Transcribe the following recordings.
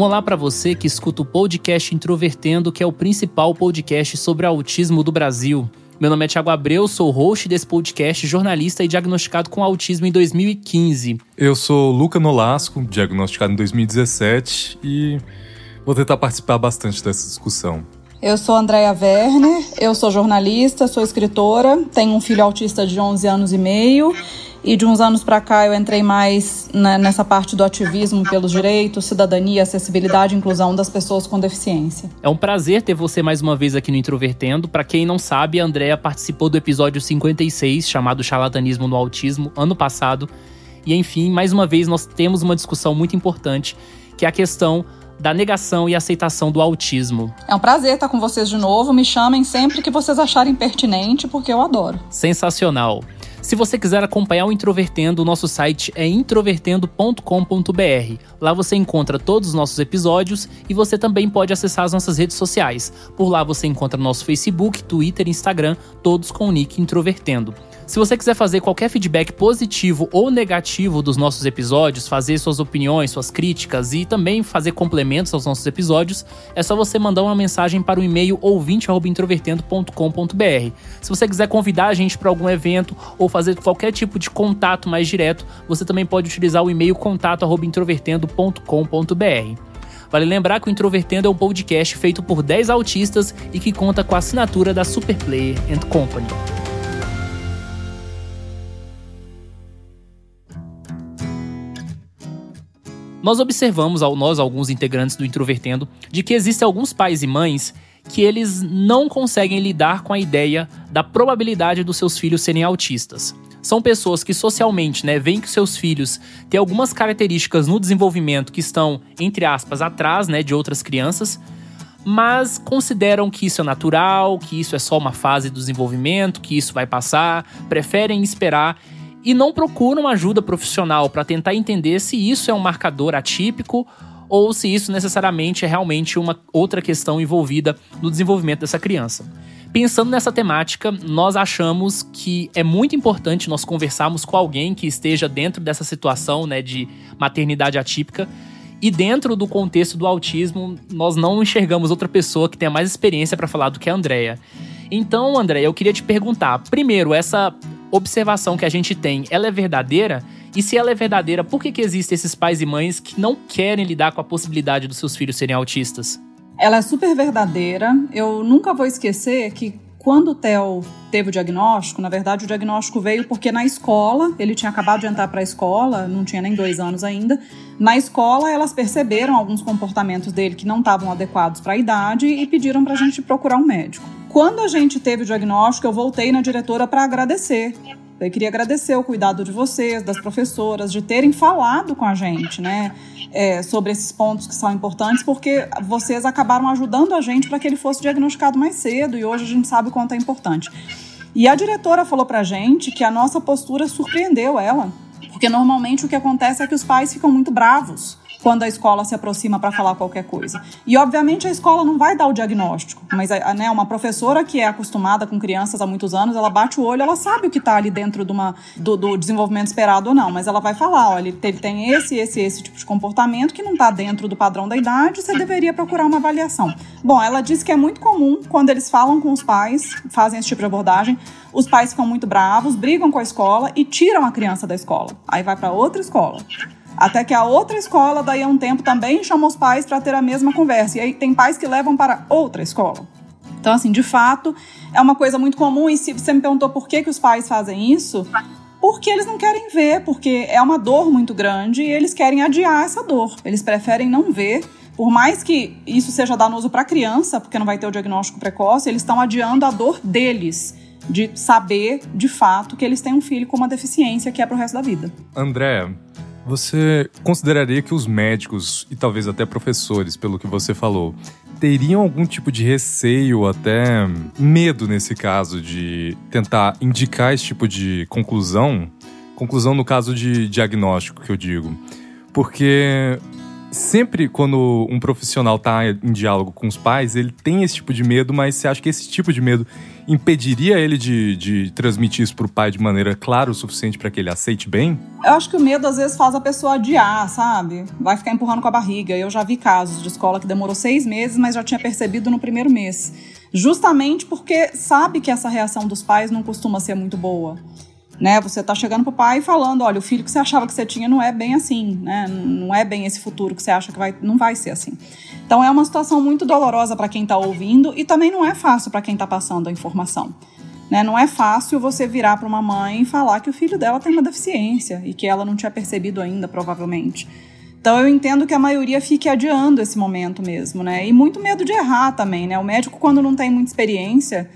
Um olá para você que escuta o podcast Introvertendo, que é o principal podcast sobre autismo do Brasil. Meu nome é Thiago Abreu, sou host desse podcast, jornalista e diagnosticado com autismo em 2015. Eu sou Luca Nolasco, diagnosticado em 2017 e vou tentar participar bastante dessa discussão. Eu sou Andréia Werner, eu sou jornalista, sou escritora, tenho um filho autista de 11 anos e meio e de uns anos para cá eu entrei mais né, nessa parte do ativismo pelos direitos, cidadania, acessibilidade e inclusão das pessoas com deficiência. É um prazer ter você mais uma vez aqui no Introvertendo. Para quem não sabe, a Andrea participou do episódio 56, chamado Charlatanismo no Autismo, ano passado. E enfim, mais uma vez nós temos uma discussão muito importante, que é a questão da negação e aceitação do autismo. É um prazer estar com vocês de novo. Me chamem sempre que vocês acharem pertinente, porque eu adoro. Sensacional. Se você quiser acompanhar o Introvertendo, o nosso site é introvertendo.com.br. Lá você encontra todos os nossos episódios e você também pode acessar as nossas redes sociais. Por lá você encontra nosso Facebook, Twitter e Instagram, todos com o nick Introvertendo. Se você quiser fazer qualquer feedback positivo ou negativo dos nossos episódios, fazer suas opiniões, suas críticas e também fazer complementos aos nossos episódios, é só você mandar uma mensagem para o e-mail ouvinte@introvertendo.com.br. Se você quiser convidar a gente para algum evento ou fazer qualquer tipo de contato mais direto, você também pode utilizar o e-mail contato@introvertendo.com.br. Vale lembrar que o Introvertendo é um podcast feito por 10 autistas e que conta com a assinatura da Superplayer and Company. Nós observamos, nós alguns integrantes do Introvertendo, de que existem alguns pais e mães que eles não conseguem lidar com a ideia da probabilidade dos seus filhos serem autistas. São pessoas que socialmente, né, veem que seus filhos têm algumas características no desenvolvimento que estão, entre aspas, atrás, né, de outras crianças, mas consideram que isso é natural, que isso é só uma fase do desenvolvimento, que isso vai passar, preferem esperar e não procuram ajuda profissional para tentar entender se isso é um marcador atípico ou se isso necessariamente é realmente uma outra questão envolvida no desenvolvimento dessa criança. Pensando nessa temática, nós achamos que é muito importante nós conversarmos com alguém que esteja dentro dessa situação né, de maternidade atípica. E dentro do contexto do autismo, nós não enxergamos outra pessoa que tenha mais experiência para falar do que a Andrea. Então, André, eu queria te perguntar, primeiro, essa observação que a gente tem, ela é verdadeira? E se ela é verdadeira, por que, que existem esses pais e mães que não querem lidar com a possibilidade dos seus filhos serem autistas? Ela é super verdadeira. Eu nunca vou esquecer que quando o Theo teve o diagnóstico, na verdade o diagnóstico veio porque na escola, ele tinha acabado de entrar para a escola, não tinha nem dois anos ainda. Na escola, elas perceberam alguns comportamentos dele que não estavam adequados para a idade e pediram para a gente procurar um médico. Quando a gente teve o diagnóstico, eu voltei na diretora para agradecer. Eu queria agradecer o cuidado de vocês, das professoras, de terem falado com a gente, né, é, sobre esses pontos que são importantes, porque vocês acabaram ajudando a gente para que ele fosse diagnosticado mais cedo e hoje a gente sabe o quanto é importante. E a diretora falou para a gente que a nossa postura surpreendeu ela, porque normalmente o que acontece é que os pais ficam muito bravos quando a escola se aproxima para falar qualquer coisa. E, obviamente, a escola não vai dar o diagnóstico, mas né, uma professora que é acostumada com crianças há muitos anos, ela bate o olho, ela sabe o que está ali dentro de uma, do, do, desenvolvimento esperado ou não, mas ela vai falar: olha, ele tem esse, esse, esse tipo de comportamento que não está dentro do padrão da idade, você deveria procurar uma avaliação. Bom, ela disse que é muito comum quando eles falam com os pais, fazem esse tipo de abordagem, os pais ficam muito bravos, brigam com a escola e tiram a criança da escola. Aí vai para outra escola. Até que a outra escola, daí a um tempo, também chama os pais para ter a mesma conversa. E aí tem pais que levam para outra escola. Então, assim, de fato, é uma coisa muito comum. E se você me perguntou por que, que os pais fazem isso, porque eles não querem ver, porque é uma dor muito grande e eles querem adiar essa dor. Eles preferem não ver. Por mais que isso seja danoso para a criança, porque não vai ter o diagnóstico precoce, eles estão adiando a dor deles de saber de fato que eles têm um filho com uma deficiência que é para o resto da vida. André, Você consideraria que os médicos e talvez até professores, pelo que você falou, teriam algum tipo de receio, até medo nesse caso, de tentar indicar esse tipo de conclusão? Conclusão no caso de diagnóstico, que eu digo. Porque sempre quando um profissional está em diálogo com os pais, ele tem esse tipo de medo, mas você acha que esse tipo de medo impediria ele de, de transmitir isso para o pai de maneira clara o suficiente para que ele aceite bem? Eu acho que o medo às vezes faz a pessoa adiar, sabe? Vai ficar empurrando com a barriga. Eu já vi casos de escola que demorou seis meses, mas já tinha percebido no primeiro mês. Justamente porque sabe que essa reação dos pais não costuma ser muito boa né? Você tá chegando pro pai e falando, olha, o filho que você achava que você tinha não é bem assim, né? Não é bem esse futuro que você acha que vai, não vai ser assim. Então é uma situação muito dolorosa para quem está ouvindo e também não é fácil para quem está passando a informação. Né? Não é fácil você virar para uma mãe e falar que o filho dela tem uma deficiência e que ela não tinha percebido ainda, provavelmente. Então eu entendo que a maioria fique adiando esse momento mesmo, né? E muito medo de errar também, né? O médico, quando não tem muita experiência,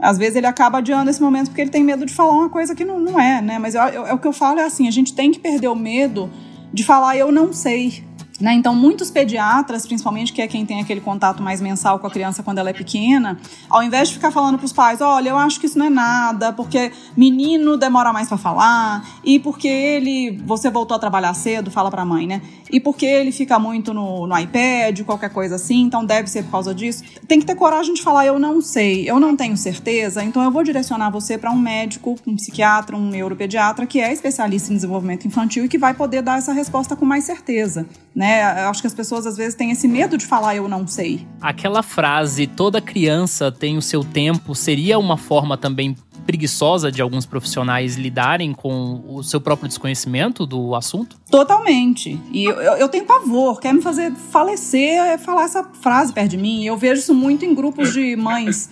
às vezes ele acaba adiando esse momento porque ele tem medo de falar uma coisa que não, não é, né? Mas eu, eu, é o que eu falo é assim: a gente tem que perder o medo de falar eu não sei. Né? Então, muitos pediatras, principalmente que é quem tem aquele contato mais mensal com a criança quando ela é pequena, ao invés de ficar falando para os pais, olha, eu acho que isso não é nada, porque menino demora mais para falar, e porque ele, você voltou a trabalhar cedo, fala para a mãe, né? E porque ele fica muito no, no iPad, qualquer coisa assim, então deve ser por causa disso. Tem que ter coragem de falar, eu não sei, eu não tenho certeza, então eu vou direcionar você para um médico, um psiquiatra, um neuropediatra que é especialista em desenvolvimento infantil e que vai poder dar essa resposta com mais certeza né? Eu acho que as pessoas às vezes têm esse medo de falar eu não sei. Aquela frase toda criança tem o seu tempo seria uma forma também preguiçosa de alguns profissionais lidarem com o seu próprio desconhecimento do assunto? Totalmente. E eu, eu tenho pavor, quer me fazer falecer é falar essa frase perto de mim. Eu vejo isso muito em grupos de mães.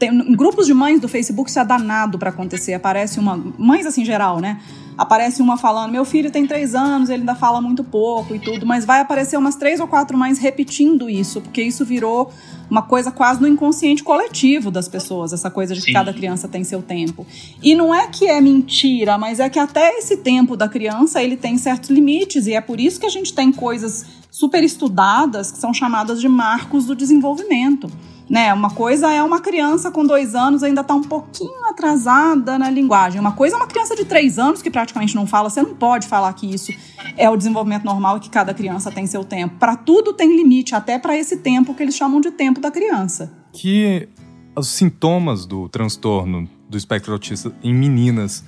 Tem, em grupos de mães do Facebook isso é danado para acontecer. Aparece uma. Mães assim, geral, né? Aparece uma falando: meu filho tem três anos, ele ainda fala muito pouco e tudo, mas vai aparecer umas três ou quatro mães repetindo isso, porque isso virou uma coisa quase no inconsciente coletivo das pessoas, essa coisa de que cada criança tem seu tempo. E não é que é mentira, mas é que até esse tempo da criança ele tem certos limites, e é por isso que a gente tem coisas super estudadas que são chamadas de marcos do desenvolvimento. Né? Uma coisa é uma criança com dois anos ainda está um pouquinho atrasada na linguagem. Uma coisa é uma criança de três anos que praticamente não fala. Você não pode falar que isso é o desenvolvimento normal e que cada criança tem seu tempo. Para tudo tem limite, até para esse tempo que eles chamam de tempo da criança. Que os sintomas do transtorno do espectro autista em meninas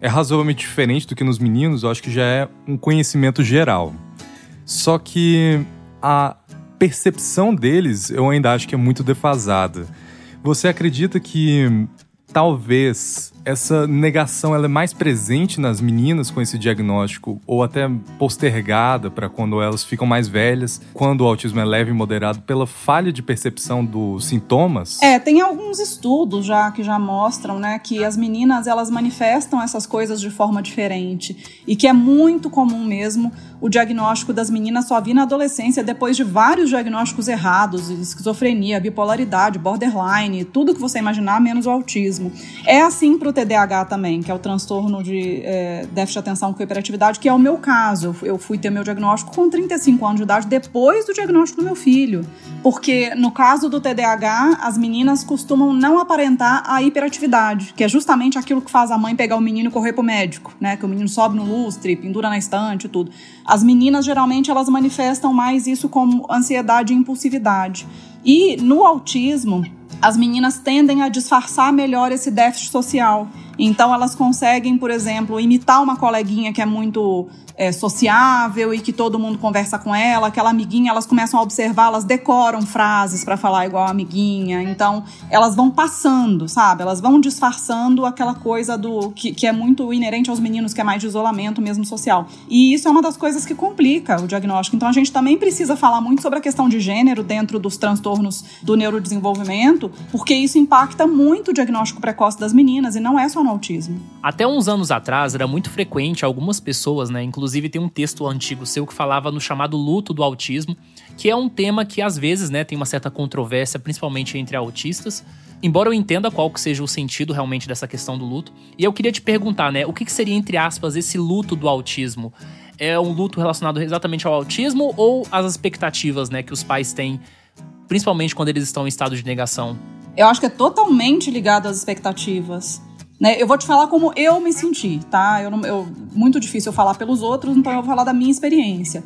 é razoavelmente diferente do que nos meninos, eu acho que já é um conhecimento geral. Só que a percepção deles eu ainda acho que é muito defasada. Você acredita que talvez essa negação ela é mais presente nas meninas com esse diagnóstico ou até postergada para quando elas ficam mais velhas, quando o autismo é leve e moderado, pela falha de percepção dos sintomas? É, tem alguns estudos já que já mostram, né, que as meninas elas manifestam essas coisas de forma diferente e que é muito comum mesmo o diagnóstico das meninas só vir na adolescência depois de vários diagnósticos errados, esquizofrenia, bipolaridade, borderline, tudo que você imaginar menos o autismo. É assim para TDAH também, que é o transtorno de é, déficit de atenção com hiperatividade, que é o meu caso. Eu fui ter meu diagnóstico com 35 anos de idade, depois do diagnóstico do meu filho. Porque no caso do TDAH, as meninas costumam não aparentar a hiperatividade, que é justamente aquilo que faz a mãe pegar o menino e correr pro médico, né? Que o menino sobe no lustre, pendura na estante e tudo. As meninas, geralmente, elas manifestam mais isso como ansiedade e impulsividade. E no autismo, as meninas tendem a disfarçar melhor esse déficit social. Então, elas conseguem, por exemplo, imitar uma coleguinha que é muito é, sociável e que todo mundo conversa com ela, aquela amiguinha, elas começam a observar, elas decoram frases para falar igual a amiguinha. Então, elas vão passando, sabe? Elas vão disfarçando aquela coisa do que, que é muito inerente aos meninos, que é mais de isolamento mesmo social. E isso é uma das coisas que complica o diagnóstico. Então, a gente também precisa falar muito sobre a questão de gênero dentro dos transtornos do neurodesenvolvimento, porque isso impacta muito o diagnóstico precoce das meninas e não é só no autismo. Até uns anos atrás era muito frequente algumas pessoas, né, inclusive tem um texto antigo seu que falava no chamado luto do autismo, que é um tema que às vezes né, tem uma certa controvérsia, principalmente entre autistas. Embora eu entenda qual que seja o sentido realmente dessa questão do luto. E eu queria te perguntar, né, o que, que seria, entre aspas, esse luto do autismo? É um luto relacionado exatamente ao autismo ou às expectativas, né, que os pais têm, principalmente quando eles estão em estado de negação? Eu acho que é totalmente ligado às expectativas. Né? Eu vou te falar como eu me senti, tá? Eu, não, eu muito difícil eu falar pelos outros, então eu vou falar da minha experiência.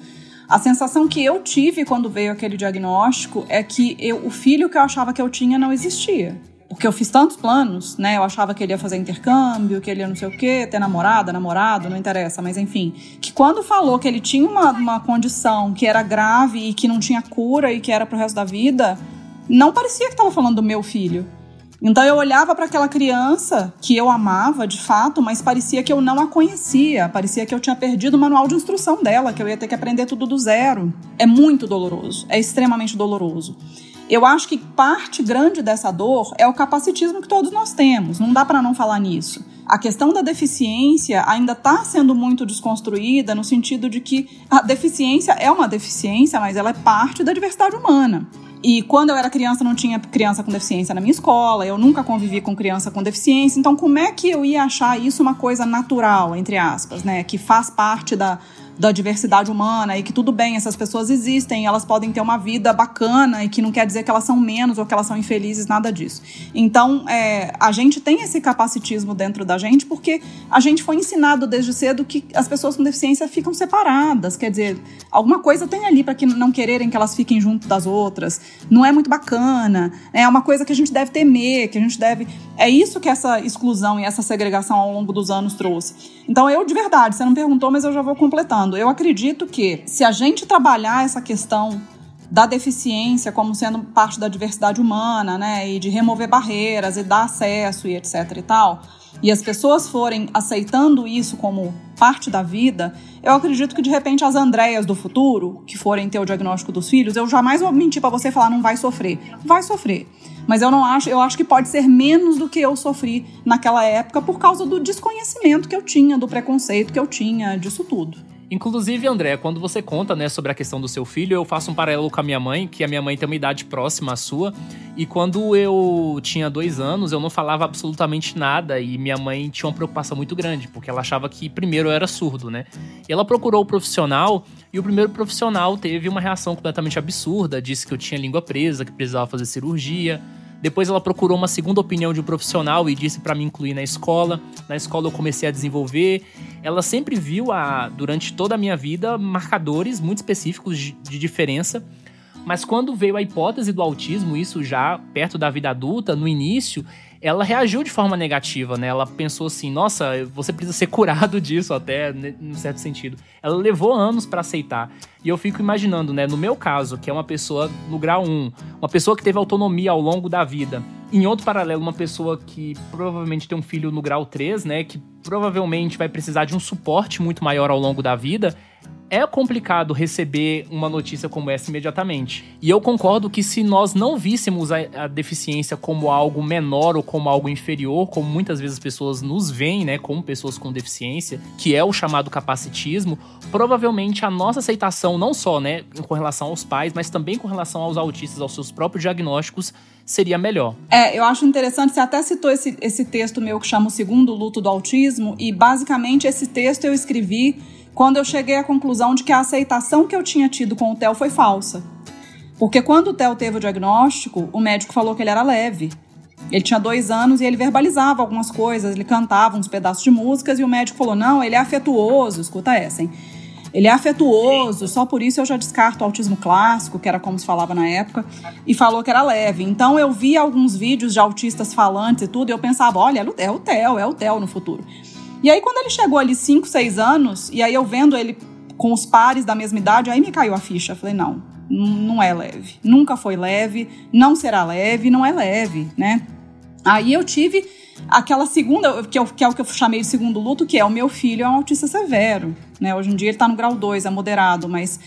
A sensação que eu tive quando veio aquele diagnóstico é que eu, o filho que eu achava que eu tinha não existia. Porque eu fiz tantos planos, né? Eu achava que ele ia fazer intercâmbio, que ele ia não sei o quê, ter namorada, namorado, não interessa, mas enfim. Que quando falou que ele tinha uma, uma condição que era grave e que não tinha cura e que era pro resto da vida, não parecia que estava falando do meu filho. Então eu olhava para aquela criança que eu amava de fato, mas parecia que eu não a conhecia, parecia que eu tinha perdido o manual de instrução dela, que eu ia ter que aprender tudo do zero. É muito doloroso, é extremamente doloroso. Eu acho que parte grande dessa dor é o capacitismo que todos nós temos, não dá para não falar nisso. A questão da deficiência ainda está sendo muito desconstruída no sentido de que a deficiência é uma deficiência, mas ela é parte da diversidade humana. E quando eu era criança, não tinha criança com deficiência na minha escola, eu nunca convivi com criança com deficiência, então como é que eu ia achar isso uma coisa natural, entre aspas, né? Que faz parte da, da diversidade humana e que tudo bem, essas pessoas existem, elas podem ter uma vida bacana e que não quer dizer que elas são menos ou que elas são infelizes, nada disso. Então, é, a gente tem esse capacitismo dentro da gente porque a gente foi ensinado desde cedo que as pessoas com deficiência ficam separadas, quer dizer, alguma coisa tem ali para que não quererem que elas fiquem junto das outras. Não é muito bacana, é uma coisa que a gente deve temer, que a gente deve. É isso que essa exclusão e essa segregação ao longo dos anos trouxe. Então, eu de verdade, você não perguntou, mas eu já vou completando falando, eu acredito que se a gente trabalhar essa questão da deficiência como sendo parte da diversidade humana, né, e de remover barreiras e dar acesso e etc e tal, e as pessoas forem aceitando isso como parte da vida, eu acredito que de repente as Andréias do futuro, que forem ter o diagnóstico dos filhos, eu jamais vou mentir para você e falar não vai sofrer. Vai sofrer. Mas eu não acho, eu acho que pode ser menos do que eu sofri naquela época por causa do desconhecimento que eu tinha, do preconceito que eu tinha, disso tudo. Inclusive, André, quando você conta, né, sobre a questão do seu filho, eu faço um paralelo com a minha mãe, que a minha mãe tem uma idade próxima à sua. E quando eu tinha dois anos, eu não falava absolutamente nada e minha mãe tinha uma preocupação muito grande, porque ela achava que primeiro eu era surdo, né? E ela procurou o profissional e o primeiro profissional teve uma reação completamente absurda, disse que eu tinha língua presa, que precisava fazer cirurgia. Depois ela procurou uma segunda opinião de um profissional e disse para me incluir na escola. Na escola eu comecei a desenvolver. Ela sempre viu a, durante toda a minha vida marcadores muito específicos de, de diferença. Mas quando veio a hipótese do autismo, isso já perto da vida adulta, no início, ela reagiu de forma negativa, né? Ela pensou assim: nossa, você precisa ser curado disso, até, num certo sentido. Ela levou anos para aceitar. E eu fico imaginando, né? No meu caso, que é uma pessoa no grau 1, uma pessoa que teve autonomia ao longo da vida. Em outro paralelo, uma pessoa que provavelmente tem um filho no grau 3, né? Que provavelmente vai precisar de um suporte muito maior ao longo da vida é complicado receber uma notícia como essa imediatamente. E eu concordo que se nós não víssemos a, a, deficiência como algo menor ou como algo inferior, como muitas vezes as pessoas nos veem, né, como pessoas com deficiência, que é o chamado capacitismo, provavelmente a nossa aceitação não só, né, com relação aos pais, mas também com relação aos autistas, aos seus próprios diagnósticos, seria melhor. É, eu acho interessante, você até citou esse, esse texto meu que chama O Segundo Luto do Autismo, e basicamente esse texto eu escrevi quando eu cheguei à conclusão de que a aceitação que eu tinha tido com o Theo foi falsa. Porque quando o Theo teve o diagnóstico, o médico falou que ele era leve. Ele tinha dois anos e ele verbalizava algumas coisas, ele cantava uns pedaços de músicas e o médico falou: não, ele é afetuoso, escuta essa, hein? Ele é afetuoso, só por isso eu já descarto o autismo clássico, que era como se falava na época, e falou que era leve. Então eu vi alguns vídeos de autistas falantes e tudo, e eu pensava: olha, é o Theo, é o Theo no futuro. E aí, quando ele chegou ali 5, 6 anos, e aí eu vendo ele com os pares da mesma idade, aí me caiu a ficha. falei, não, não é leve. Nunca foi leve, não será leve, não é leve, né? Aí eu tive aquela segunda, que é, que é o que eu chamei de segundo luto, que é o meu filho é um autista severo, né? Hoje em dia ele tá no grau 2, é moderado, mas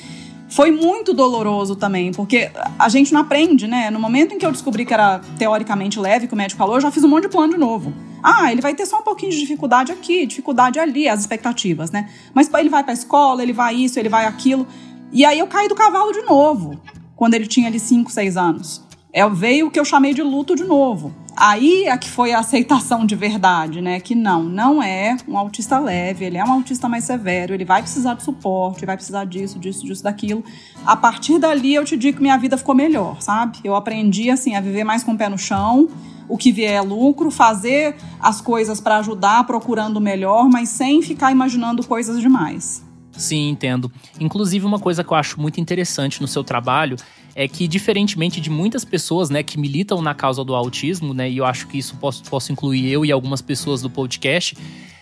foi muito doloroso também, porque a gente não aprende, né? No momento em que eu descobri que era teoricamente leve, que o médico falou, eu já fiz um monte de plano de novo. Ah, ele vai ter só um pouquinho de dificuldade aqui, dificuldade ali, as expectativas, né? Mas ele vai para a escola, ele vai isso, ele vai aquilo. E aí eu caí do cavalo de novo, quando ele tinha ali 5, 6 anos. É, veio o que eu chamei de luto de novo. Aí é que foi a aceitação de verdade, né? Que não, não é um autista leve, ele é um autista mais severo, ele vai precisar de suporte, vai precisar disso, disso, disso, daquilo. A partir dali eu te digo que minha vida ficou melhor, sabe? Eu aprendi assim a viver mais com o pé no chão, o que vier é lucro, fazer as coisas para ajudar, procurando o melhor, mas sem ficar imaginando coisas demais. Sim, entendo. Inclusive, uma coisa que eu acho muito interessante no seu trabalho é que, diferentemente de muitas pessoas né, que militam na causa do autismo, né, e eu acho que isso posso, posso incluir eu e algumas pessoas do podcast,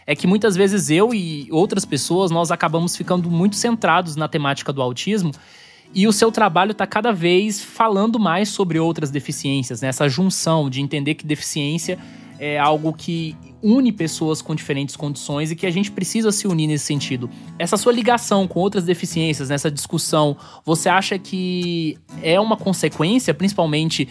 é que muitas vezes eu e outras pessoas nós acabamos ficando muito centrados na temática do autismo e o seu trabalho está cada vez falando mais sobre outras deficiências, né? essa junção de entender que deficiência é algo que une pessoas com diferentes condições e que a gente precisa se unir nesse sentido. Essa sua ligação com outras deficiências, nessa discussão, você acha que é uma consequência, principalmente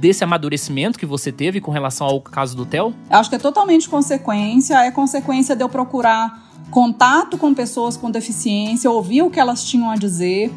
desse amadurecimento que você teve com relação ao caso do Theo? Acho que é totalmente consequência, é consequência de eu procurar contato com pessoas com deficiência, ouvir o que elas tinham a dizer.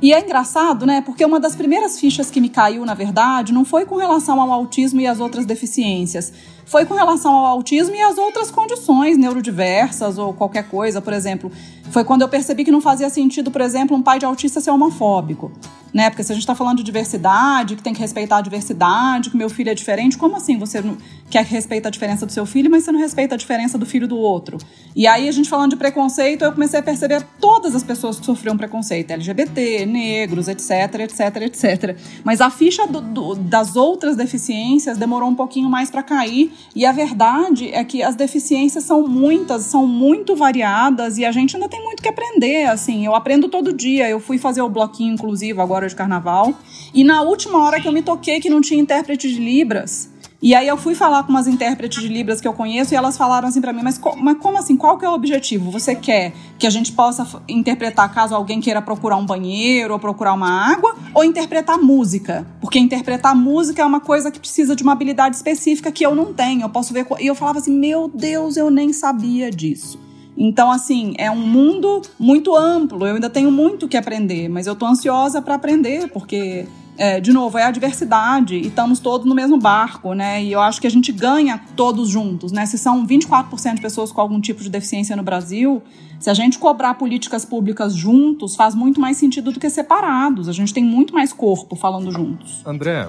E é engraçado, né? Porque uma das primeiras fichas que me caiu, na verdade, não foi com relação ao autismo e as outras deficiências. Foi com relação ao autismo e as outras condições neurodiversas ou qualquer coisa, por exemplo. Foi quando eu percebi que não fazia sentido, por exemplo, um pai de autista ser homofóbico né? Porque se a gente está falando de diversidade, que tem que respeitar a diversidade, que meu filho é diferente, como assim você não quer que respeite a diferença do seu filho, mas você não respeita a diferença do filho do outro? E aí a gente falando de preconceito, eu comecei a perceber todas as pessoas que sofriam preconceito, LGBT, negros, etc, etc, etc. Mas a ficha do, do, das outras deficiências demorou um pouquinho mais para cair, e a verdade é que as deficiências são muitas, são muito variadas e a gente ainda tem muito que aprender, assim. Eu aprendo todo dia. Eu fui fazer o bloquinho inclusive agora de carnaval. E na última hora que eu me toquei que não tinha intérprete de Libras. E aí eu fui falar com umas intérpretes de Libras que eu conheço e elas falaram assim para mim, mas, co mas como assim? Qual que é o objetivo? Você quer que a gente possa interpretar caso alguém queira procurar um banheiro ou procurar uma água? Ou interpretar música? Porque interpretar música é uma coisa que precisa de uma habilidade específica que eu não tenho. Eu posso ver... E eu falava assim, meu Deus, eu nem sabia disso. Então, assim, é um mundo muito amplo. Eu ainda tenho muito que aprender, mas eu tô ansiosa para aprender, porque é, de novo, é a diversidade e estamos todos no mesmo barco, né? E eu acho que a gente ganha todos juntos, né? Se são 24% de pessoas com algum tipo de deficiência no Brasil, se a gente cobrar políticas públicas juntos, faz muito mais sentido do que separados. A gente tem muito mais corpo falando juntos. André,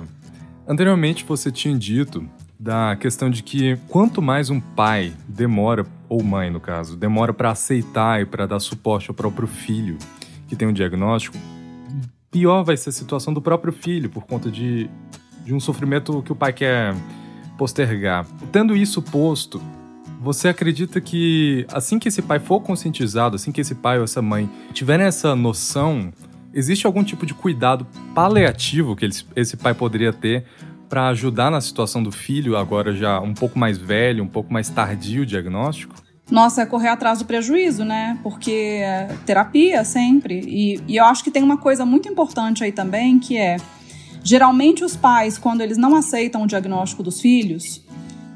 anteriormente você tinha dito da questão de que quanto mais um pai demora, ou mãe no caso, demora para aceitar e para dar suporte ao próprio filho que tem um diagnóstico, pior vai ser a situação do próprio filho por conta de, de um sofrimento que o pai quer postergar. Tendo isso posto, você acredita que assim que esse pai for conscientizado, assim que esse pai ou essa mãe tiverem essa noção, existe algum tipo de cuidado paliativo que esse pai poderia ter para ajudar na situação do filho, agora já um pouco mais velho, um pouco mais tardio o diagnóstico? Nossa, é correr atrás do prejuízo, né? Porque é terapia sempre. E, e eu acho que tem uma coisa muito importante aí também, que é geralmente os pais, quando eles não aceitam o diagnóstico dos filhos,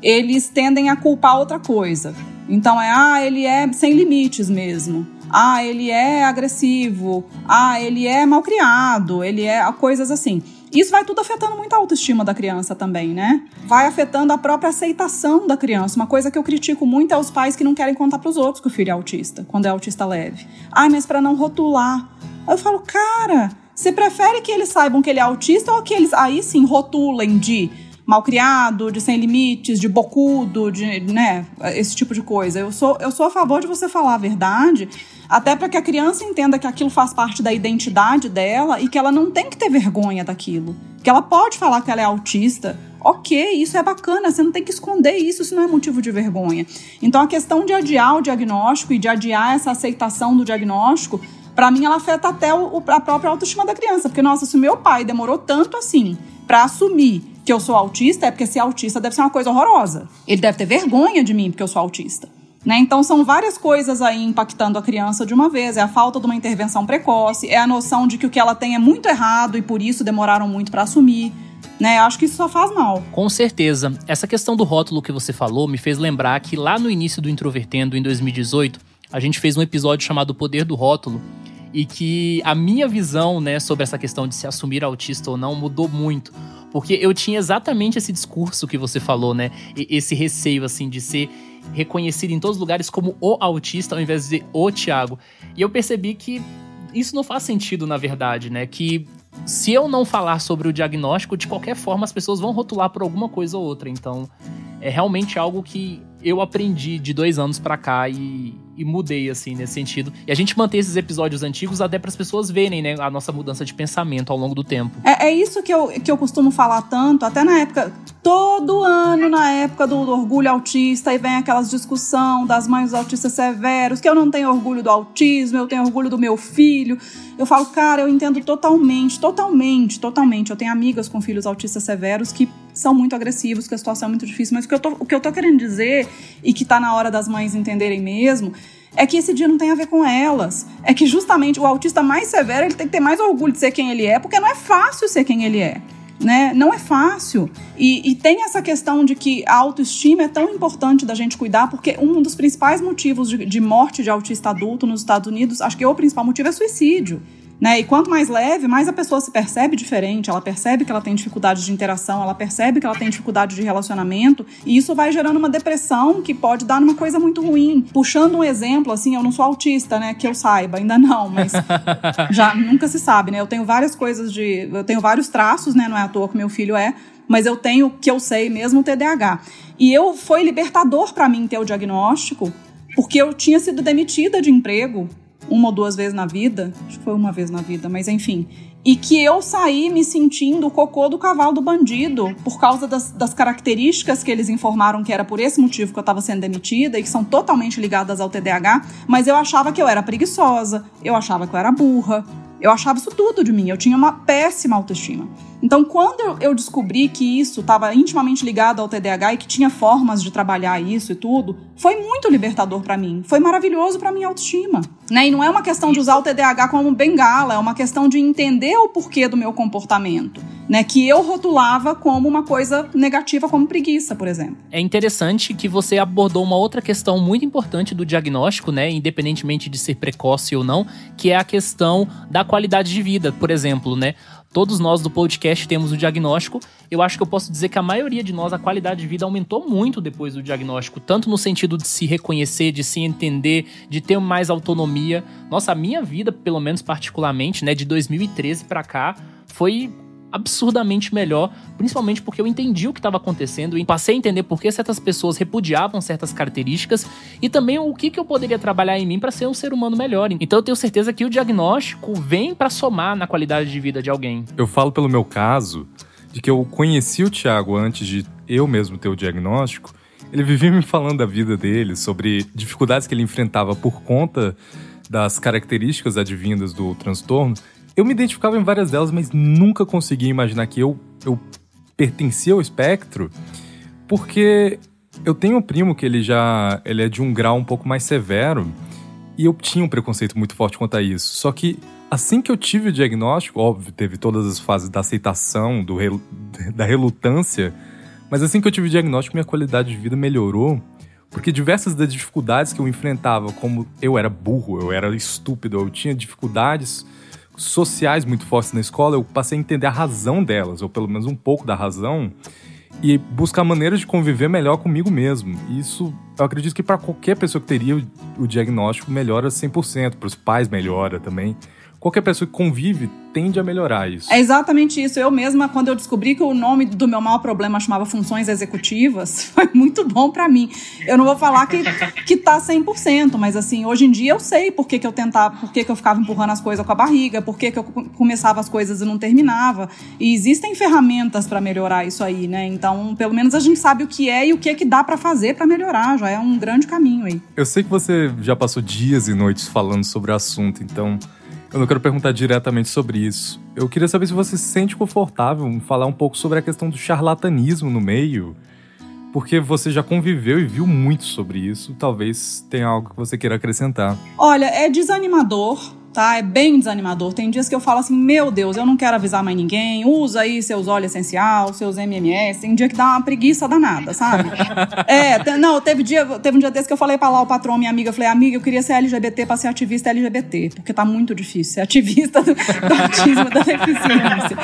eles tendem a culpar outra coisa. Então é, ah, ele é sem limites mesmo. Ah, ele é agressivo. Ah, ele é malcriado. Ele é coisas assim. Isso vai tudo afetando muito a autoestima da criança também, né? Vai afetando a própria aceitação da criança. Uma coisa que eu critico muito é os pais que não querem contar para os outros que o filho é autista, quando é autista leve. Ai, mas para não rotular. Eu falo, cara, você prefere que eles saibam que ele é autista ou que eles aí sim rotulem de malcriado, de sem limites, de bocudo, de, né, esse tipo de coisa. Eu sou, eu sou a favor de você falar a verdade, até para que a criança entenda que aquilo faz parte da identidade dela e que ela não tem que ter vergonha daquilo. Que ela pode falar que ela é autista. Ok, isso é bacana, você não tem que esconder isso, isso não é motivo de vergonha. Então a questão de adiar o diagnóstico e de adiar essa aceitação do diagnóstico para mim ela afeta até o, a própria autoestima da criança. Porque, nossa, se o meu pai demorou tanto assim para assumir que eu sou autista, é porque ser autista deve ser uma coisa horrorosa. Ele deve ter vergonha de mim porque eu sou autista. Né? Então, são várias coisas aí impactando a criança de uma vez. É a falta de uma intervenção precoce, é a noção de que o que ela tem é muito errado e por isso demoraram muito para assumir. Né? Acho que isso só faz mal. Com certeza. Essa questão do rótulo que você falou me fez lembrar que lá no início do Introvertendo, em 2018, a gente fez um episódio chamado Poder do Rótulo, e que a minha visão, né, sobre essa questão de se assumir autista ou não mudou muito Porque eu tinha exatamente esse discurso que você falou, né? E esse receio, assim, de ser reconhecido em todos os lugares como o autista ao invés de o Tiago. E eu percebi que isso não faz sentido, na verdade, né? Que se eu não falar sobre o diagnóstico, de qualquer forma as pessoas vão rotular por alguma coisa ou outra. Então, é realmente algo que eu aprendi de dois anos para cá e, e, mudei, assim, nesse sentido. E a gente mantém esses episódios antigos até para as pessoas verem, né, a nossa mudança de pensamento ao longo do tempo. É, é, isso que eu, que eu costumo falar tanto, até na época, todo ano, na época do, do orgulho autista, e vem aquelas discussão das mães autistas severos, que eu não tenho orgulho do autismo, eu tenho orgulho do meu filho. Eu falo, cara, eu entendo totalmente, totalmente, totalmente. Eu tenho amigas com filhos autistas severos que são muito agressivos, que a situação é muito difícil, mas o que eu tô, o que eu tô querendo dizer e que tá na hora das mães entenderem mesmo é que esse dia não tem a ver com elas. É que justamente o autista mais severo, ele tem que ter mais orgulho de ser quem ele é, porque não é fácil ser quem ele é. Né? Não é fácil. E, e, tem essa questão de que a autoestima é tão importante da gente cuidar, porque um dos principais motivos de, de morte de autista adulto nos Estados Unidos, acho que o principal motivo é suicídio. Né? E quanto mais leve, mais a pessoa se percebe diferente, ela percebe que ela tem dificuldade de interação, ela percebe que ela tem dificuldade de relacionamento, e isso vai gerando uma depressão que pode dar numa coisa muito ruim. Puxando um exemplo, assim, eu não sou autista, né, que eu saiba, ainda não, mas já nunca se sabe, né? Eu tenho várias coisas de, eu tenho vários traços, né, não é à toa que meu filho é, mas eu tenho que eu sei mesmo o TDAH. E eu foi libertador para mim ter o diagnóstico, porque eu tinha sido demitida de emprego uma ou duas vezes na vida, acho que foi uma vez na vida, mas enfim. E que eu saí me sentindo o cocô do cavalo do bandido por causa das, das características que eles informaram que era por esse motivo que eu estava sendo demitida e que são totalmente ligadas ao TDAH, mas eu achava que eu era preguiçosa, eu achava que eu era burra, eu achava isso tudo de mim, eu tinha uma péssima autoestima. Então, quando eu descobri que isso estava intimamente ligado ao TDAH e que tinha formas de trabalhar isso e tudo, foi muito libertador para mim. Foi maravilhoso para minha autoestima. Né? E não é uma questão de usar o TDAH como bengala, é uma questão de entender o porquê do meu comportamento. Né, que eu rotulava como uma coisa negativa, como preguiça, por exemplo. É interessante que você abordou uma outra questão muito importante do diagnóstico, né, independentemente de ser precoce ou não, que é a questão da qualidade de vida, por exemplo, né? Todos nós do podcast temos o diagnóstico. Eu acho que eu posso dizer que a maioria de nós, a qualidade de vida aumentou muito depois do diagnóstico, tanto no sentido de se reconhecer, de se entender, de ter mais autonomia. Nossa, a minha vida, pelo menos particularmente, né, de 2013 para cá, foi absurdamente melhor, principalmente porque eu entendi o que estava acontecendo e passei a entender por que certas pessoas repudiavam certas características e também o que, que eu poderia trabalhar em mim para ser um ser humano melhor. Então eu tenho certeza que o diagnóstico vem para somar na qualidade de vida de alguém. Eu falo pelo meu caso de que eu conheci o Thiago antes de eu mesmo ter o diagnóstico. Ele vivia me falando da vida dele, sobre dificuldades que ele enfrentava por conta das características advindas do transtorno. Eu me identificava em várias delas, mas nunca conseguia imaginar que eu, eu pertencia ao espectro, porque eu tenho um primo que ele já ele é de um grau um pouco mais severo e eu tinha um preconceito muito forte quanto a isso. Só que assim que eu tive o diagnóstico, óbvio, teve todas as fases da aceitação, do da relutância, mas assim que eu tive o diagnóstico, minha qualidade de vida melhorou, porque diversas das dificuldades que eu enfrentava, como eu era burro, eu era estúpido, eu tinha dificuldades sociais muito fortes na escola, eu passei a entender a razão delas, ou pelo menos um pouco da razão, e buscar maneiras de conviver melhor comigo mesmo. Isso, eu acredito que para qualquer pessoa que teria o, diagnóstico melhora 100%, para os pais melhora também qualquer pessoa que convive tende a melhorar isso. É exatamente isso. Eu mesma, quando eu descobri que o nome do meu maior problema chamava funções executivas, foi muito bom para mim. Eu não vou falar que, que tá 100%, mas assim, hoje em dia eu sei por que, que eu tentava, por que, que eu ficava empurrando as coisas com a barriga, por que, que eu começava as coisas e não terminava. E existem ferramentas para melhorar isso aí, né? Então, pelo menos a gente sabe o que é e o que é que dá para fazer para melhorar. Já é um grande caminho aí. Eu sei que você já passou dias e noites falando sobre o assunto, então eu não quero perguntar diretamente sobre isso. Eu queria saber se você se sente confortável em falar um pouco sobre a questão do charlatanismo no meio, porque você já conviveu e viu muito sobre isso. Talvez tenha algo que você queira acrescentar. Olha, é desanimador tá? É bem desanimador. Tem dias que eu falo assim, meu Deus, eu não quero avisar mais ninguém, usa aí seus óleos essencial, seus MMS. Tem dia que dá uma preguiça danada, sabe? é, não, teve, dia, teve um dia desse que eu falei pra lá o patrão, minha amiga, eu falei, amiga, eu queria ser LGBT pra ser ativista LGBT, porque tá muito difícil ser ativista do, do autismo da deficiência.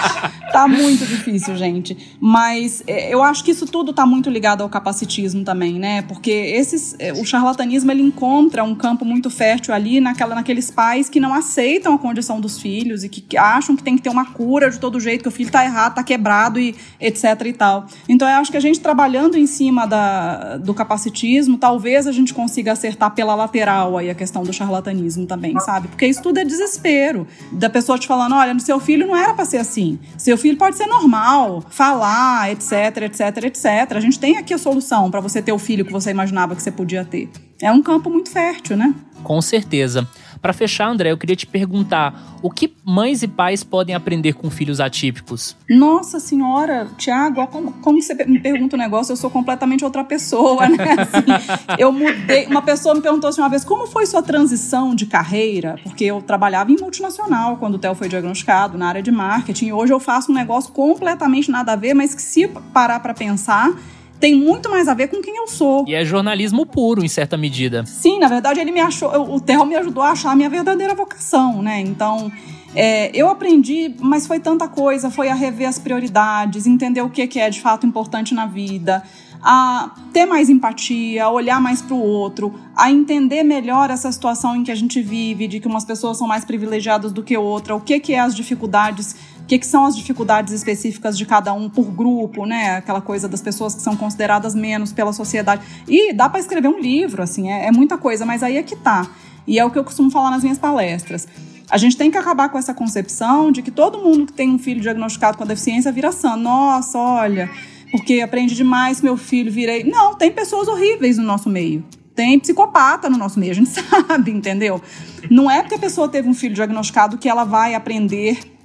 Tá muito difícil, gente. Mas é, eu acho que isso tudo tá muito ligado ao capacitismo também, né? Porque esses, é, o charlatanismo, ele encontra um campo muito fértil ali naquela, naqueles pais que não aceitam a condição dos filhos e que acham que tem que ter uma cura de todo jeito, que o filho tá errado, tá quebrado e etc e tal. Então eu acho que a gente trabalhando em cima da, do capacitismo, talvez a gente consiga acertar pela lateral aí a questão do charlatanismo também, sabe? Porque isso tudo é desespero. Da pessoa te falando, olha, seu filho não era para ser assim. Seu filho pode ser normal, falar, etc, etc, etc. A gente tem aqui a solução para você ter o filho que você imaginava que você podia ter. É um campo muito fértil, né? Com certeza. Para fechar, André, eu queria te perguntar: o que mães e pais podem aprender com filhos atípicos? Nossa senhora, Tiago, como, como você me pergunta um negócio, eu sou completamente outra pessoa, né? Assim, eu mudei. Uma pessoa me perguntou assim uma vez: como foi sua transição de carreira? Porque eu trabalhava em multinacional quando o Theo foi diagnosticado na área de marketing. E hoje eu faço um negócio completamente nada a ver, mas que se parar para pensar tem muito mais a ver com quem eu sou. E é jornalismo puro, em certa medida. Sim, na verdade, ele me achou. O Theo me ajudou a achar a minha verdadeira vocação, né? Então. É, eu aprendi, mas foi tanta coisa, foi a rever as prioridades, entender o que, que é de fato importante na vida, a ter mais empatia, a olhar mais para o outro, a entender melhor essa situação em que a gente vive, de que umas pessoas são mais privilegiadas do que outra, o que, que é as dificuldades que, que são as dificuldades específicas de cada um por grupo, né? Aquela coisa das pessoas que são consideradas menos pela sociedade. E dá para escrever um livro, assim, é, é muita coisa, mas aí é que tá. E é o que eu costumo falar nas minhas palestras. A gente tem que acabar com essa concepção de que todo mundo que tem um filho diagnosticado com deficiência vira sã. Nossa, olha, porque aprende demais, meu filho virei. Não, tem pessoas horríveis no nosso meio. Tem psicopata no nosso meio, a gente sabe, entendeu? Não é porque a pessoa teve um filho diagnosticado que ela vai aprender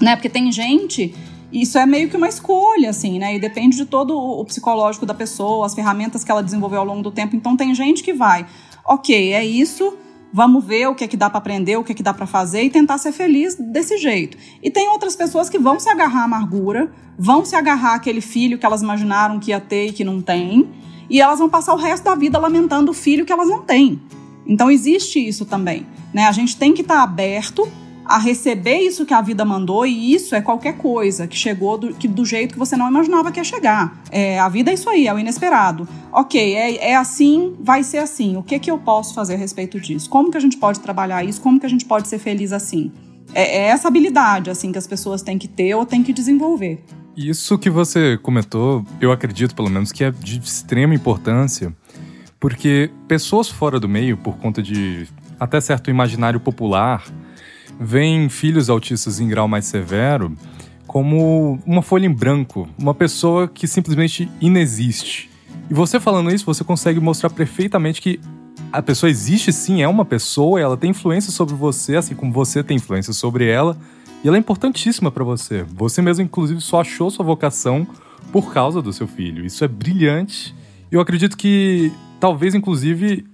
né? Porque tem gente isso é meio que uma escolha, assim, né? E depende de todo o psicológico da pessoa, as ferramentas que ela desenvolveu ao longo do tempo. Então tem gente que vai, ok, é isso, vamos ver o que é que dá para aprender, o que é que dá para fazer e tentar ser feliz desse jeito. E tem outras pessoas que vão se agarrar à amargura, vão se agarrar àquele filho que elas imaginaram que ia ter e que não tem, e elas vão passar o resto da vida lamentando o filho que elas não têm. Então existe isso também, né? A gente tem que estar tá aberto a receber isso que a vida mandou, e isso é qualquer coisa que chegou do, que, do jeito que você não imaginava que ia chegar. É, a vida é isso aí, é o inesperado. Ok, é, é assim, vai ser assim. O que, que eu posso fazer a respeito disso? Como que a gente pode trabalhar isso? Como que a gente pode ser feliz assim? É, é essa habilidade assim que as pessoas têm que ter ou têm que desenvolver. Isso que você comentou, eu acredito pelo menos que é de extrema importância, porque pessoas fora do meio, por conta de até certo imaginário popular, veem filhos autistas em grau mais severo como uma folha em branco, uma pessoa que simplesmente inexiste. E você falando isso, você consegue mostrar perfeitamente que a pessoa existe sim, é uma pessoa, ela tem influência sobre você, assim como você tem influência sobre ela, e ela é importantíssima para você. Você mesmo, inclusive, só achou sua vocação por causa do seu filho. Isso é brilhante. Eu acredito que talvez, inclusive,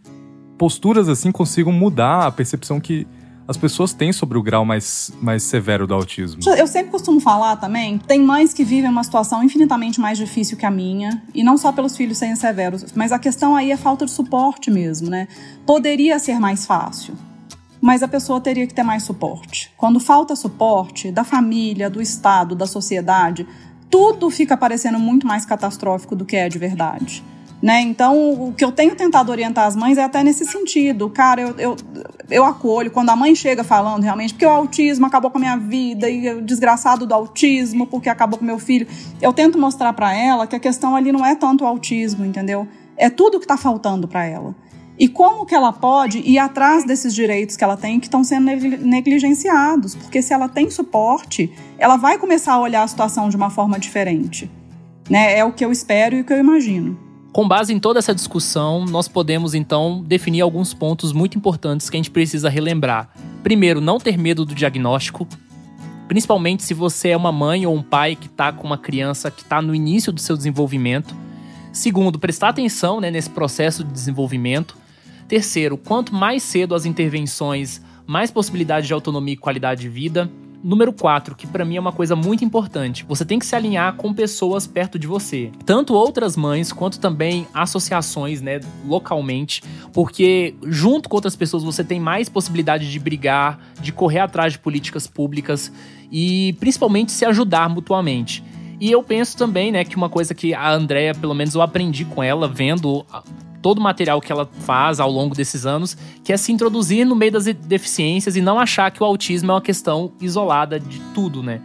posturas assim consigam mudar a percepção que as pessoas têm sobre o grau mais, mais severo do autismo. Eu sempre costumo falar também, tem mães que vivem uma situação infinitamente mais difícil que a minha, e não só pelos filhos serem severos, mas a questão aí é falta de suporte mesmo, né? Poderia ser mais fácil, mas a pessoa teria que ter mais suporte. Quando falta suporte da família, do Estado, da sociedade, tudo fica parecendo muito mais catastrófico do que é de verdade. Né? Então, o que eu tenho tentado orientar as mães é até nesse sentido. Cara, eu, eu, eu acolho quando a mãe chega falando realmente, porque o autismo acabou com a minha vida, e o desgraçado do autismo, porque acabou com meu filho. Eu tento mostrar para ela que a questão ali não é tanto o autismo, entendeu? É tudo que está faltando para ela. E como que ela pode ir atrás desses direitos que ela tem que estão sendo negligenciados? Porque se ela tem suporte, ela vai começar a olhar a situação de uma forma diferente. Né? É o que eu espero e o que eu imagino. Com base em toda essa discussão, nós podemos então definir alguns pontos muito importantes que a gente precisa relembrar. Primeiro, não ter medo do diagnóstico, principalmente se você é uma mãe ou um pai que está com uma criança que está no início do seu desenvolvimento. Segundo, prestar atenção né, nesse processo de desenvolvimento. Terceiro, quanto mais cedo as intervenções mais possibilidade de autonomia e qualidade de vida. Número 4, que para mim é uma coisa muito importante. Você tem que se alinhar com pessoas perto de você. Tanto outras mães quanto também associações, né, localmente, porque junto com outras pessoas você tem mais possibilidade de brigar, de correr atrás de políticas públicas e principalmente se ajudar mutuamente. E eu penso também, né, que uma coisa que a Andrea, pelo menos eu aprendi com ela vendo todo o material que ela faz ao longo desses anos, que é se introduzir no meio das deficiências e não achar que o autismo é uma questão isolada de tudo, né?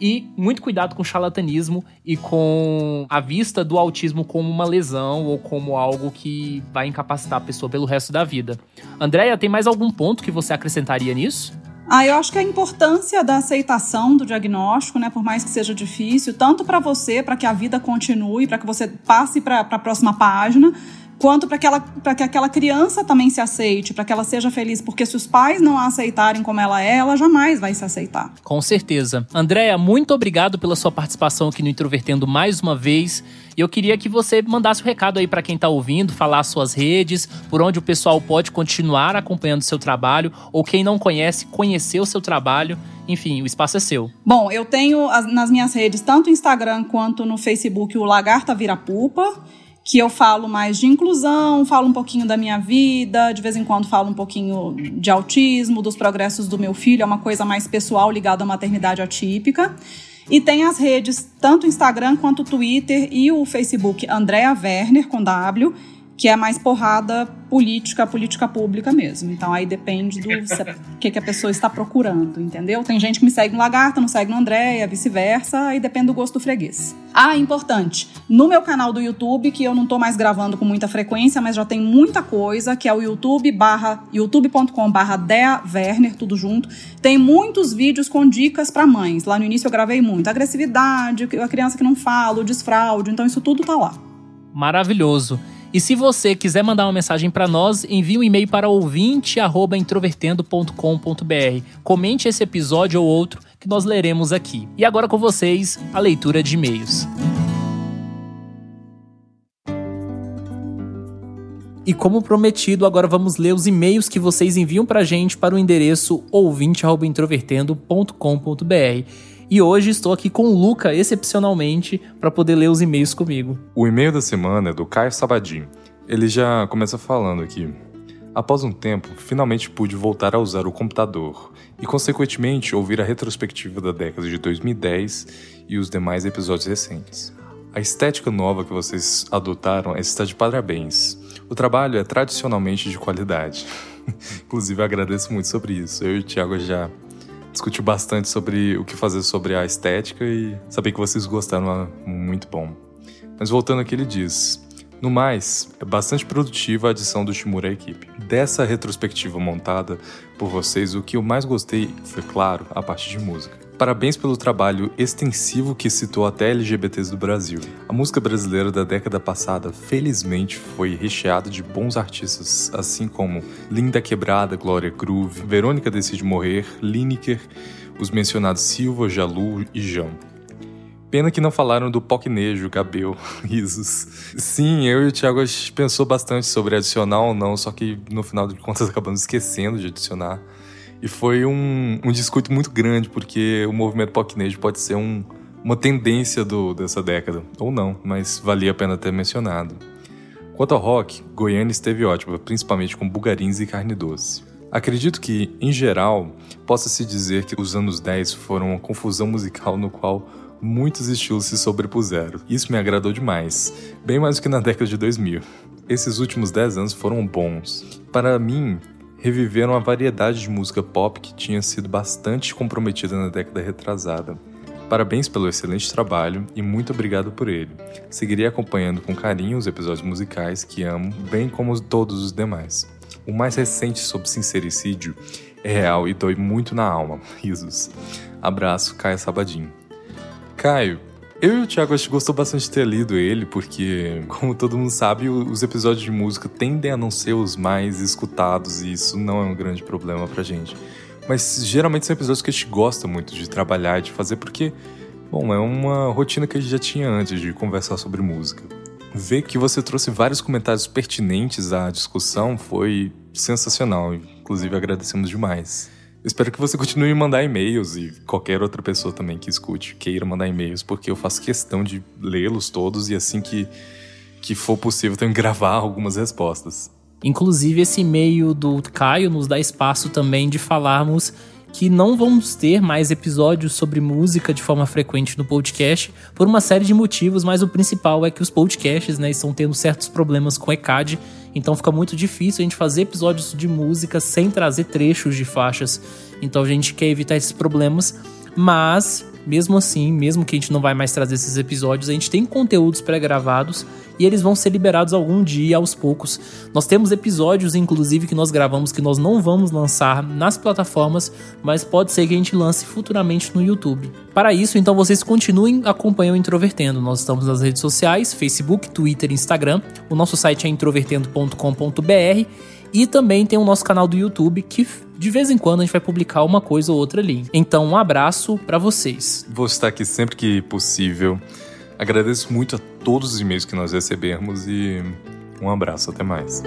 E muito cuidado com o charlatanismo e com a vista do autismo como uma lesão ou como algo que vai incapacitar a pessoa pelo resto da vida. Andréia, tem mais algum ponto que você acrescentaria nisso? Ah, eu acho que a importância da aceitação do diagnóstico, né, por mais que seja difícil, tanto para você, para que a vida continue, para que você passe para a próxima página, quanto para que, ela, que aquela criança também se aceite, para que ela seja feliz, porque se os pais não a aceitarem como ela é, ela jamais vai se aceitar. Com certeza. Andréia, muito obrigado pela sua participação aqui no Introvertendo mais uma vez. E eu queria que você mandasse o um recado aí para quem está ouvindo, falar suas redes, por onde o pessoal pode continuar acompanhando o seu trabalho, ou quem não conhece, conhecer o seu trabalho. Enfim, o espaço é seu. Bom, eu tenho nas minhas redes, tanto no Instagram quanto no Facebook, o Lagarta Vira-Pupa que eu falo mais de inclusão, falo um pouquinho da minha vida, de vez em quando falo um pouquinho de autismo, dos progressos do meu filho, é uma coisa mais pessoal ligada à maternidade atípica. E tem as redes, tanto o Instagram quanto o Twitter e o Facebook Andrea Werner, com W, que é mais porrada política, política pública mesmo. Então aí depende do que, que a pessoa está procurando, entendeu? Tem gente que me segue no Lagarta, não segue no Andréia, vice-versa, aí depende do gosto do freguês. Ah, importante, no meu canal do YouTube, que eu não tô mais gravando com muita frequência, mas já tem muita coisa, que é o YouTube barra, youtube.com barra Dea Werner, tudo junto. Tem muitos vídeos com dicas para mães. Lá no início eu gravei muito. Agressividade, a criança que não fala, o desfraude, então isso tudo tá lá. Maravilhoso. E se você quiser mandar uma mensagem para nós, envie um e-mail para ouvinte@introvertendo.com.br. Comente esse episódio ou outro que nós leremos aqui. E agora com vocês, a leitura de e-mails. E como prometido, agora vamos ler os e-mails que vocês enviam para a gente para o endereço ouvinte@introvertendo.com.br. E hoje estou aqui com o Luca, excepcionalmente, para poder ler os e-mails comigo. O e-mail da semana é do Caio Sabadin. Ele já começa falando aqui. Após um tempo, finalmente pude voltar a usar o computador e, consequentemente, ouvir a retrospectiva da década de 2010 e os demais episódios recentes. A estética nova que vocês adotaram está de parabéns. O trabalho é tradicionalmente de qualidade. Inclusive, agradeço muito sobre isso. Eu e o Thiago já discutiu bastante sobre o que fazer sobre a estética e saber que vocês gostaram é muito bom. Mas voltando aqui, ele diz: No mais, é bastante produtiva a adição do Shimura à equipe. Dessa retrospectiva montada por vocês, o que eu mais gostei foi, claro, a parte de música. Parabéns pelo trabalho extensivo que citou até LGBTs do Brasil. A música brasileira da década passada, felizmente, foi recheada de bons artistas, assim como Linda Quebrada, Glória Groove, Verônica Decide Morrer, Lineker, os mencionados Silva, Jalu e João. Pena que não falaram do Pocnejo, Gabel, risos. Sim, eu e o Thiago a gente pensou bastante sobre adicionar ou não, só que no final de contas acabamos esquecendo de adicionar. E foi um, um discurso muito grande, porque o movimento poknejo pode ser um, uma tendência do, dessa década. Ou não, mas valia a pena ter mencionado. Quanto ao rock, Goiânia esteve ótima, principalmente com bugarins e carne doce. Acredito que, em geral, possa-se dizer que os anos 10 foram uma confusão musical no qual muitos estilos se sobrepuseram. Isso me agradou demais, bem mais do que na década de 2000. Esses últimos 10 anos foram bons. Para mim, reviveram a variedade de música pop que tinha sido bastante comprometida na década retrasada. Parabéns pelo excelente trabalho e muito obrigado por ele. Seguirei acompanhando com carinho os episódios musicais que amo, bem como todos os demais. O mais recente sobre sincericídio é real e dói muito na alma. Risos. Abraço, Caio Sabadinho. Caio, eu e o Thiago acho que gostou bastante de ter lido ele, porque, como todo mundo sabe, os episódios de música tendem a não ser os mais escutados e isso não é um grande problema pra gente. Mas geralmente são episódios que a gente gosta muito de trabalhar e de fazer, porque, bom, é uma rotina que a gente já tinha antes de conversar sobre música. Ver que você trouxe vários comentários pertinentes à discussão foi sensacional. Inclusive, agradecemos demais. Espero que você continue a mandar e-mails e qualquer outra pessoa também que escute queira mandar e-mails, porque eu faço questão de lê-los todos e assim que, que for possível, que gravar algumas respostas. Inclusive, esse e-mail do Caio nos dá espaço também de falarmos que não vamos ter mais episódios sobre música de forma frequente no podcast por uma série de motivos, mas o principal é que os podcasts né, estão tendo certos problemas com ECAD, então fica muito difícil a gente fazer episódios de música sem trazer trechos de faixas. Então a gente quer evitar esses problemas, mas mesmo assim, mesmo que a gente não vai mais trazer esses episódios, a gente tem conteúdos pré-gravados e eles vão ser liberados algum dia aos poucos. Nós temos episódios, inclusive, que nós gravamos que nós não vamos lançar nas plataformas, mas pode ser que a gente lance futuramente no YouTube. Para isso, então vocês continuem acompanhando o Introvertendo. Nós estamos nas redes sociais, Facebook, Twitter, Instagram. O nosso site é introvertendo.com.br e também tem o nosso canal do YouTube que de vez em quando a gente vai publicar uma coisa ou outra ali. Então, um abraço para vocês. Vou estar aqui sempre que possível. Agradeço muito a todos os e-mails que nós recebemos e um abraço, até mais.